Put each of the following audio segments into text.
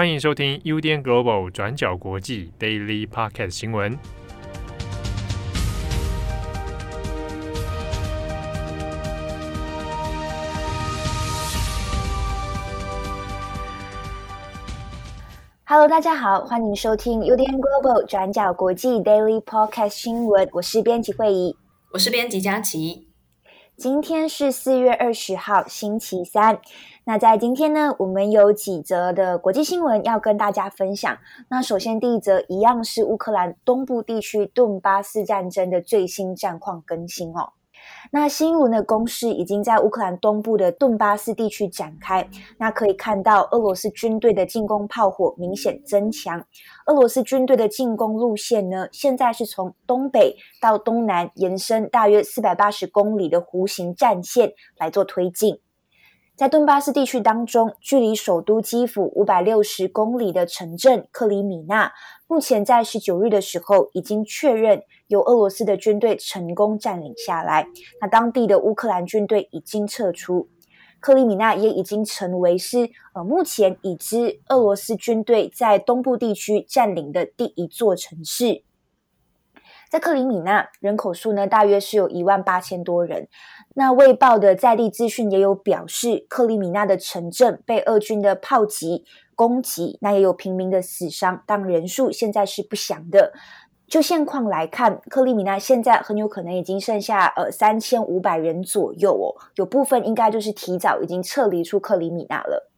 欢迎收听 UDN Global 转角国际 Daily Podcast 新闻。Hello，大家好，欢迎收听 UDN Global 转角国际 Daily Podcast 新闻。我是编辑慧仪，我是编辑佳琪。今天是四月二十号，星期三。那在今天呢，我们有几则的国际新闻要跟大家分享。那首先第一则一样是乌克兰东部地区顿巴斯战争的最新战况更新哦。那新一轮的攻势已经在乌克兰东部的顿巴斯地区展开。那可以看到，俄罗斯军队的进攻炮火明显增强。俄罗斯军队的进攻路线呢，现在是从东北到东南延伸大约四百八十公里的弧形战线来做推进。在顿巴斯地区当中，距离首都基辅五百六十公里的城镇克里米纳，目前在十九日的时候已经确认由俄罗斯的军队成功占领下来。那当地的乌克兰军队已经撤出，克里米纳也已经成为是呃目前已知俄罗斯军队在东部地区占领的第一座城市。在克里米纳，人口数呢大约是有一万八千多人。那卫报的在地资讯也有表示，克里米纳的城镇被俄军的炮击攻击，那也有平民的死伤，但人数现在是不详的。就现况来看，克里米纳现在很有可能已经剩下呃三千五百人左右哦，有部分应该就是提早已经撤离出克里米纳了。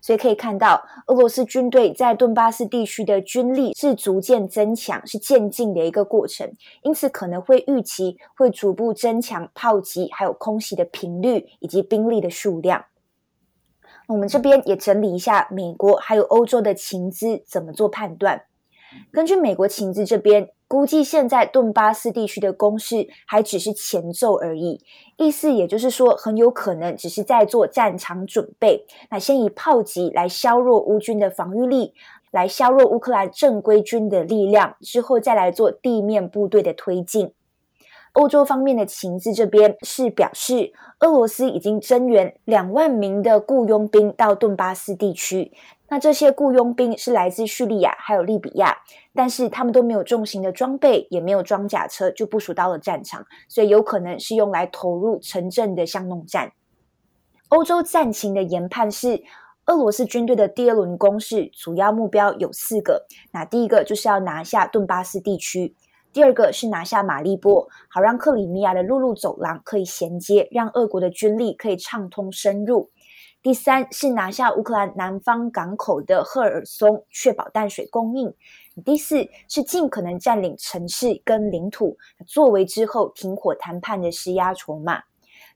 所以可以看到，俄罗斯军队在顿巴斯地区的军力是逐渐增强，是渐进的一个过程，因此可能会预期会逐步增强炮击还有空袭的频率以及兵力的数量。我们这边也整理一下美国还有欧洲的情资怎么做判断。根据美国情资这边。估计现在顿巴斯地区的攻势还只是前奏而已，意思也就是说，很有可能只是在做战场准备。那先以炮击来削弱乌军的防御力，来削弱乌克兰正规军的力量，之后再来做地面部队的推进。欧洲方面的情资这边是表示，俄罗斯已经增援两万名的雇佣兵到顿巴斯地区。那这些雇佣兵是来自叙利亚还有利比亚，但是他们都没有重型的装备，也没有装甲车，就部署到了战场，所以有可能是用来投入城镇的巷弄战。欧洲战情的研判是，俄罗斯军队的第二轮攻势主要目标有四个，那第一个就是要拿下顿巴斯地区，第二个是拿下马利波，好让克里米亚的陆路走廊可以衔接，让俄国的军力可以畅通深入。第三是拿下乌克兰南方港口的赫尔松，确保淡水供应。第四是尽可能占领城市跟领土，作为之后停火谈判的施压筹码。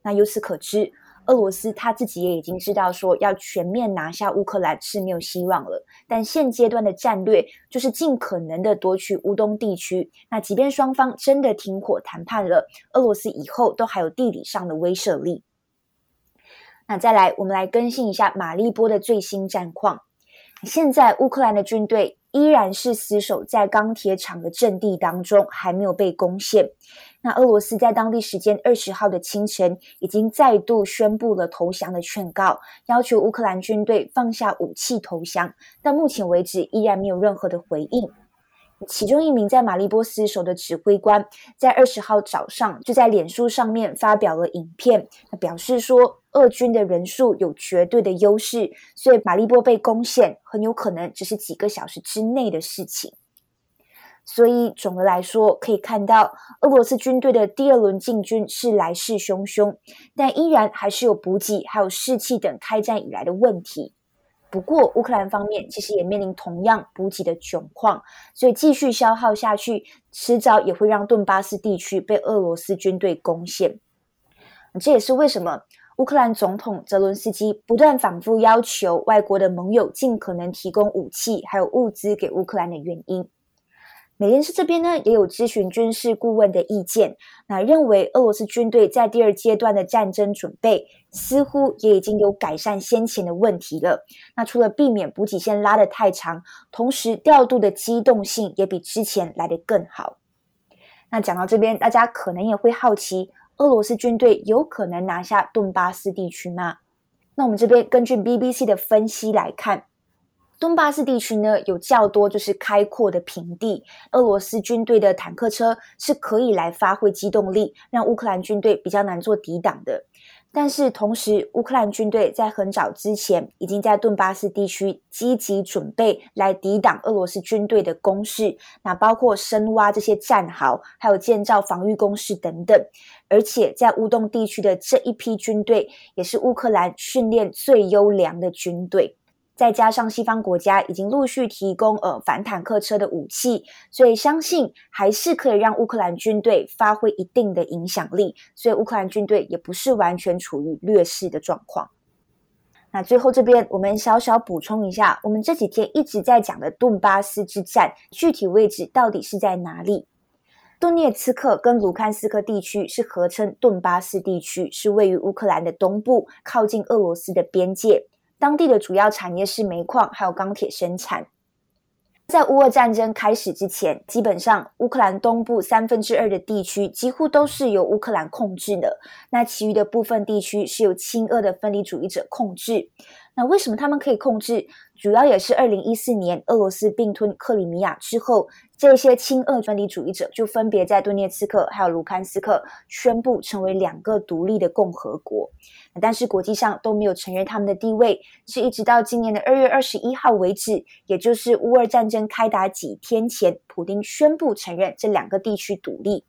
那由此可知，俄罗斯他自己也已经知道说，要全面拿下乌克兰是没有希望了。但现阶段的战略就是尽可能的夺取乌东地区。那即便双方真的停火谈判了，俄罗斯以后都还有地理上的威慑力。那再来，我们来更新一下马利波的最新战况。现在乌克兰的军队依然是死守在钢铁厂的阵地当中，还没有被攻陷。那俄罗斯在当地时间二十号的清晨，已经再度宣布了投降的劝告，要求乌克兰军队放下武器投降。但目前为止，依然没有任何的回应。其中一名在马利波斯守的指挥官，在二十号早上就在脸书上面发表了影片，他表示说，俄军的人数有绝对的优势，所以马利波被攻陷很有可能只是几个小时之内的事情。所以总的来说，可以看到俄罗斯军队的第二轮进军是来势汹汹，但依然还是有补给还有士气等开战以来的问题。不过，乌克兰方面其实也面临同样补给的窘况，所以继续消耗下去，迟早也会让顿巴斯地区被俄罗斯军队攻陷。这也是为什么乌克兰总统泽伦斯基不断反复要求外国的盟友尽可能提供武器还有物资给乌克兰的原因。美联社这边呢，也有咨询军事顾问的意见，那认为俄罗斯军队在第二阶段的战争准备似乎也已经有改善先前的问题了。那除了避免补给线拉得太长，同时调度的机动性也比之前来得更好。那讲到这边，大家可能也会好奇，俄罗斯军队有可能拿下顿巴斯地区吗？那我们这边根据 BBC 的分析来看。顿巴斯地区呢，有较多就是开阔的平地，俄罗斯军队的坦克车是可以来发挥机动力，让乌克兰军队比较难做抵挡的。但是同时，乌克兰军队在很早之前已经在顿巴斯地区积极准备来抵挡俄罗斯军队的攻势，那包括深挖这些战壕，还有建造防御工事等等。而且在乌东地区的这一批军队，也是乌克兰训练最优良的军队。再加上西方国家已经陆续提供呃反坦克车的武器，所以相信还是可以让乌克兰军队发挥一定的影响力。所以乌克兰军队也不是完全处于劣势的状况。那最后这边我们小小补充一下，我们这几天一直在讲的顿巴斯之战，具体位置到底是在哪里？顿涅茨克跟卢甘斯克地区是合称顿巴斯地区，是位于乌克兰的东部，靠近俄罗斯的边界。当地的主要产业是煤矿，还有钢铁生产。在乌俄战争开始之前，基本上乌克兰东部三分之二的地区几乎都是由乌克兰控制的，那其余的部分地区是由亲俄的分离主义者控制。那为什么他们可以控制？主要也是二零一四年俄罗斯并吞克里米亚之后，这些亲俄分离主义者就分别在顿涅茨克还有卢甘斯克宣布成为两个独立的共和国，但是国际上都没有承认他们的地位，是一直到今年的二月二十一号为止，也就是乌俄战争开打几天前，普丁宣布承认这两个地区独立。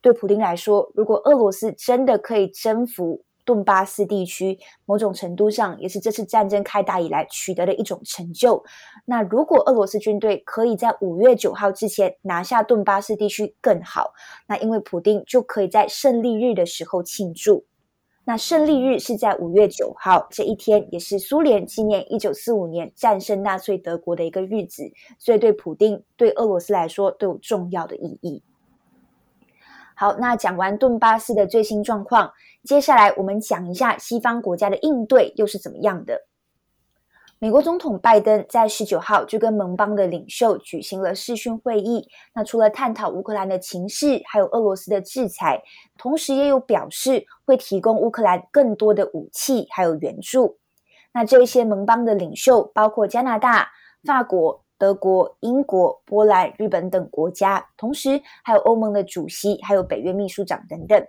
对普丁来说，如果俄罗斯真的可以征服，顿巴斯地区某种程度上也是这次战争开打以来取得的一种成就。那如果俄罗斯军队可以在五月九号之前拿下顿巴斯地区更好。那因为普丁就可以在胜利日的时候庆祝。那胜利日是在五月九号这一天，也是苏联纪念一九四五年战胜纳粹德国的一个日子，所以对普丁对俄罗斯来说都有重要的意义。好，那讲完顿巴斯的最新状况。接下来我们讲一下西方国家的应对又是怎么样的。美国总统拜登在十九号就跟盟邦的领袖举行了视讯会议。那除了探讨乌克兰的情势，还有俄罗斯的制裁，同时也有表示会提供乌克兰更多的武器还有援助。那这些盟邦的领袖包括加拿大、法国、德国、英国、波兰、日本等国家，同时还有欧盟的主席，还有北约秘书长等等。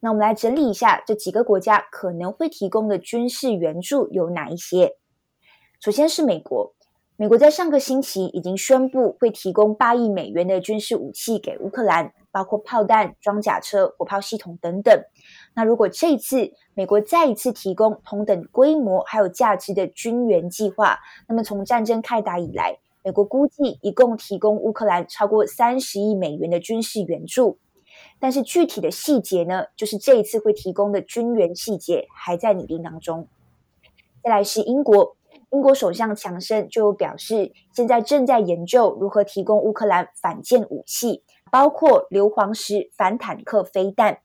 那我们来整理一下这几个国家可能会提供的军事援助有哪一些？首先是美国，美国在上个星期已经宣布会提供八亿美元的军事武器给乌克兰，包括炮弹、装甲车、火炮系统等等。那如果这一次美国再一次提供同等规模还有价值的军援计划，那么从战争开打以来，美国估计一共提供乌克兰超过三十亿美元的军事援助。但是具体的细节呢，就是这一次会提供的军援细节还在拟定当中。再来是英国，英国首相强生就表示，现在正在研究如何提供乌克兰反舰武器，包括硫磺石反坦克飞弹。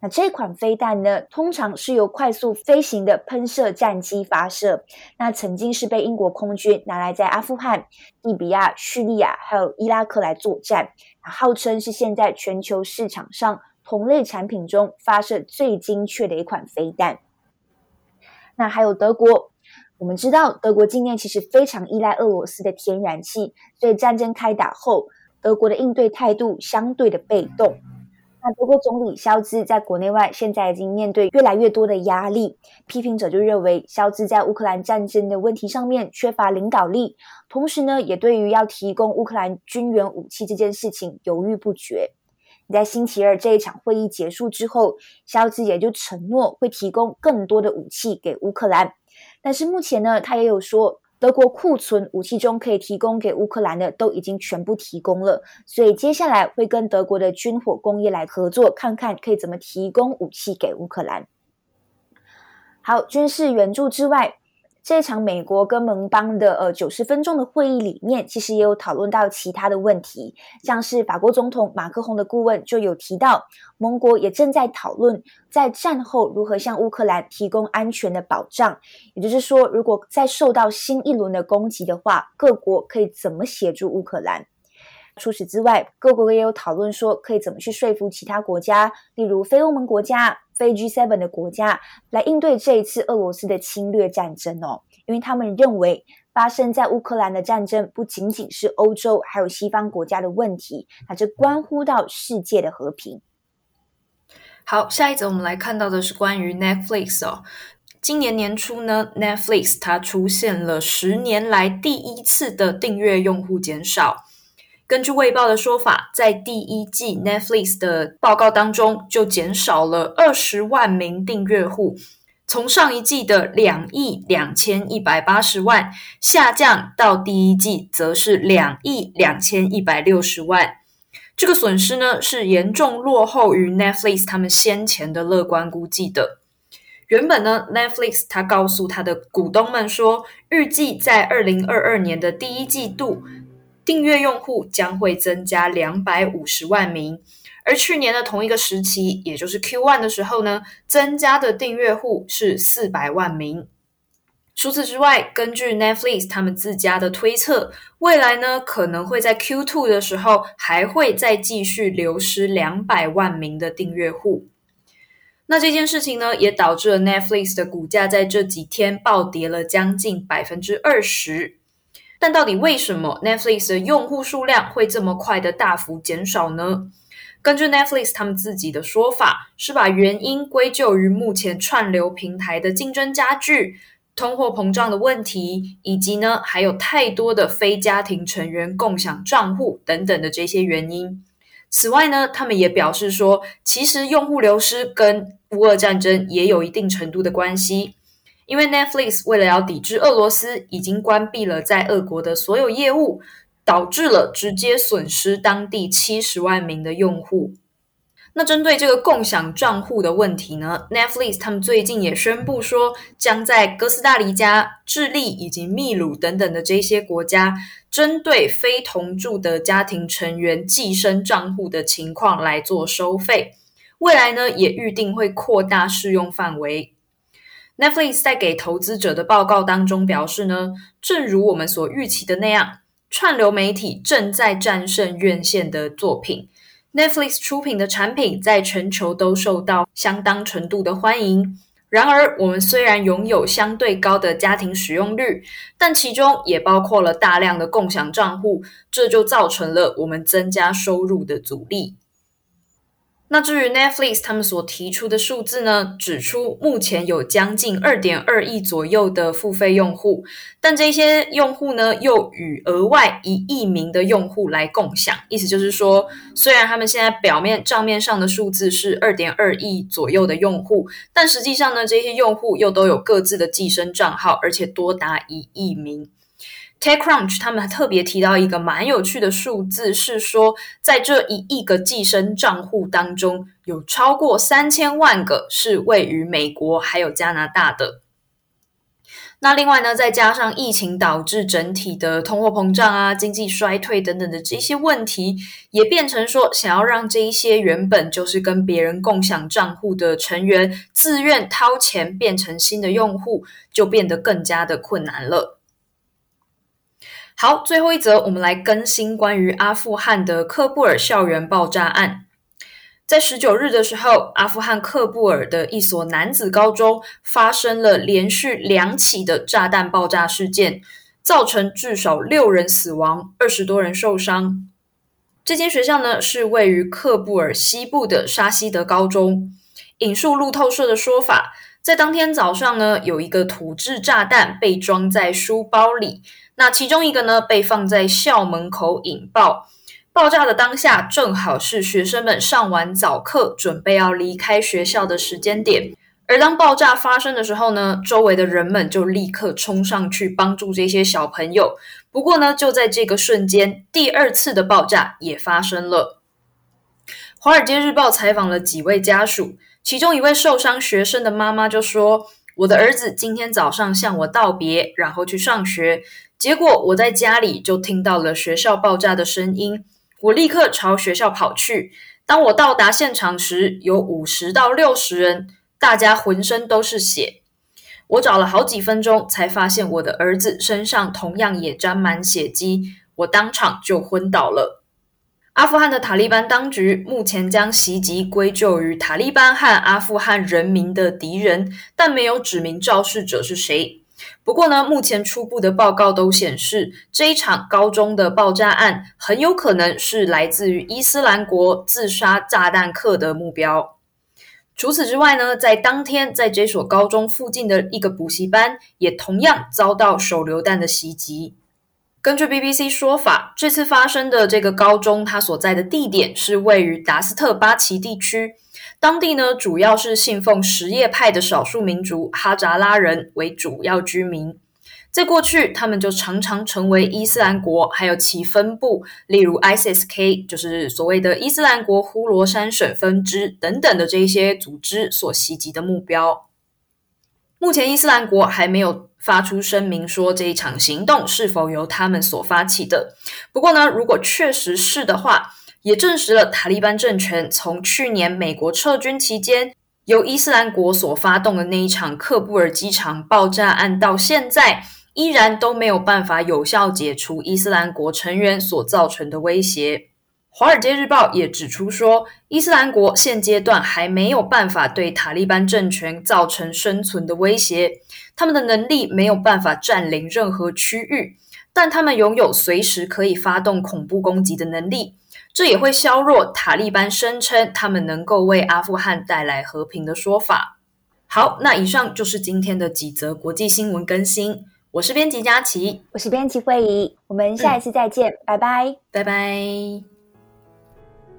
那这款飞弹呢，通常是由快速飞行的喷射战机发射。那曾经是被英国空军拿来在阿富汗、利比亚、叙利亚还有伊拉克来作战，号称是现在全球市场上同类产品中发射最精确的一款飞弹。那还有德国，我们知道德国境内其实非常依赖俄罗斯的天然气，所以战争开打后，德国的应对态度相对的被动。那德国总理肖兹在国内外现在已经面对越来越多的压力，批评者就认为肖兹在乌克兰战争的问题上面缺乏领导力，同时呢，也对于要提供乌克兰军援武器这件事情犹豫不决。在星期二这一场会议结束之后，肖兹也就承诺会提供更多的武器给乌克兰，但是目前呢，他也有说。德国库存武器中可以提供给乌克兰的都已经全部提供了，所以接下来会跟德国的军火工业来合作，看看可以怎么提供武器给乌克兰。好，军事援助之外。这场美国跟盟邦的呃九十分钟的会议里面，其实也有讨论到其他的问题，像是法国总统马克宏的顾问就有提到，盟国也正在讨论在战后如何向乌克兰提供安全的保障，也就是说，如果再受到新一轮的攻击的话，各国可以怎么协助乌克兰？除此之外，各国也有讨论说可以怎么去说服其他国家，例如非欧盟国家。非 G7 的国家来应对这一次俄罗斯的侵略战争哦，因为他们认为发生在乌克兰的战争不仅仅是欧洲还有西方国家的问题，那这关乎到世界的和平。好，下一则我们来看到的是关于 Netflix 哦。今年年初呢，Netflix 它出现了十年来第一次的订阅用户减少。根据卫报的说法，在第一季 Netflix 的报告当中，就减少了二十万名订阅户。从上一季的两亿两千一百八十万下降到第一季，则是两亿两千一百六十万。这个损失呢，是严重落后于 Netflix 他们先前的乐观估计的。原本呢，Netflix 他告诉他的股东们说，预计在二零二二年的第一季度，订阅用户将会增加两百五十万名。而去年的同一个时期，也就是 Q1 的时候呢，增加的订阅户是四百万名。除此之外，根据 Netflix 他们自家的推测，未来呢可能会在 Q2 的时候还会再继续流失两百万名的订阅户。那这件事情呢，也导致了 Netflix 的股价在这几天暴跌了将近百分之二十。但到底为什么 Netflix 的用户数量会这么快的大幅减少呢？根据 Netflix 他们自己的说法，是把原因归咎于目前串流平台的竞争加剧、通货膨胀的问题，以及呢还有太多的非家庭成员共享账户等等的这些原因。此外呢，他们也表示说，其实用户流失跟乌俄战争也有一定程度的关系，因为 Netflix 为了要抵制俄罗斯，已经关闭了在俄国的所有业务。导致了直接损失当地七十万名的用户。那针对这个共享账户的问题呢，Netflix 他们最近也宣布说，将在哥斯达黎加、智利以及秘鲁等等的这些国家，针对非同住的家庭成员寄生账户的情况来做收费。未来呢，也预定会扩大适用范围。Netflix 在给投资者的报告当中表示呢，正如我们所预期的那样。串流媒体正在战胜院线的作品，Netflix 出品的产品在全球都受到相当程度的欢迎。然而，我们虽然拥有相对高的家庭使用率，但其中也包括了大量的共享账户，这就造成了我们增加收入的阻力。那至于 Netflix 他们所提出的数字呢，指出目前有将近二点二亿左右的付费用户，但这些用户呢又与额外一亿名的用户来共享，意思就是说，虽然他们现在表面账面上的数字是二点二亿左右的用户，但实际上呢，这些用户又都有各自的寄生账号，而且多达一亿名。TechCrunch 他们还特别提到一个蛮有趣的数字，是说在这一亿个寄生账户当中，有超过三千万个是位于美国还有加拿大的。那另外呢，再加上疫情导致整体的通货膨胀啊、经济衰退等等的这些问题，也变成说想要让这一些原本就是跟别人共享账户的成员自愿掏钱变成新的用户，就变得更加的困难了。好，最后一则，我们来更新关于阿富汗的喀布尔校园爆炸案。在十九日的时候，阿富汗喀布尔的一所男子高中发生了连续两起的炸弹爆炸事件，造成至少六人死亡，二十多人受伤。这间学校呢，是位于喀布尔西部的沙希德高中。引述路透社的说法，在当天早上呢，有一个土制炸弹被装在书包里。那其中一个呢，被放在校门口引爆，爆炸的当下正好是学生们上完早课，准备要离开学校的时间点。而当爆炸发生的时候呢，周围的人们就立刻冲上去帮助这些小朋友。不过呢，就在这个瞬间，第二次的爆炸也发生了。《华尔街日报》采访了几位家属，其中一位受伤学生的妈妈就说：“我的儿子今天早上向我道别，然后去上学。”结果我在家里就听到了学校爆炸的声音，我立刻朝学校跑去。当我到达现场时，有五十到六十人，大家浑身都是血。我找了好几分钟，才发现我的儿子身上同样也沾满血迹，我当场就昏倒了。阿富汗的塔利班当局目前将袭击归咎于塔利班和阿富汗人民的敌人，但没有指明肇事者是谁。不过呢，目前初步的报告都显示，这一场高中的爆炸案很有可能是来自于伊斯兰国自杀炸弹客的目标。除此之外呢，在当天，在这所高中附近的一个补习班，也同样遭到手榴弹的袭击。根据 BBC 说法，这次发生的这个高中，它所在的地点是位于达斯特巴奇地区，当地呢主要是信奉什叶派的少数民族哈扎拉人为主要居民。在过去，他们就常常成为伊斯兰国还有其分部，例如 ISIS-K，就是所谓的伊斯兰国呼罗珊省分支等等的这一些组织所袭击的目标。目前，伊斯兰国还没有发出声明说这一场行动是否由他们所发起的。不过呢，如果确实是的话，也证实了塔利班政权从去年美国撤军期间由伊斯兰国所发动的那一场喀布尔机场爆炸案到现在，依然都没有办法有效解除伊斯兰国成员所造成的威胁。《华尔街日报》也指出说，伊斯兰国现阶段还没有办法对塔利班政权造成生存的威胁，他们的能力没有办法占领任何区域，但他们拥有随时可以发动恐怖攻击的能力，这也会削弱塔利班声称他们能够为阿富汗带来和平的说法。好，那以上就是今天的几则国际新闻更新。我是编辑佳琪，我是编辑慧仪，我们下一次再见，嗯、拜拜，拜拜。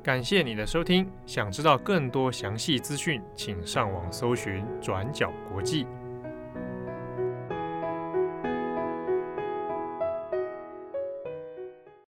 感谢你的收听，想知道更多详细资讯，请上网搜寻转角国际。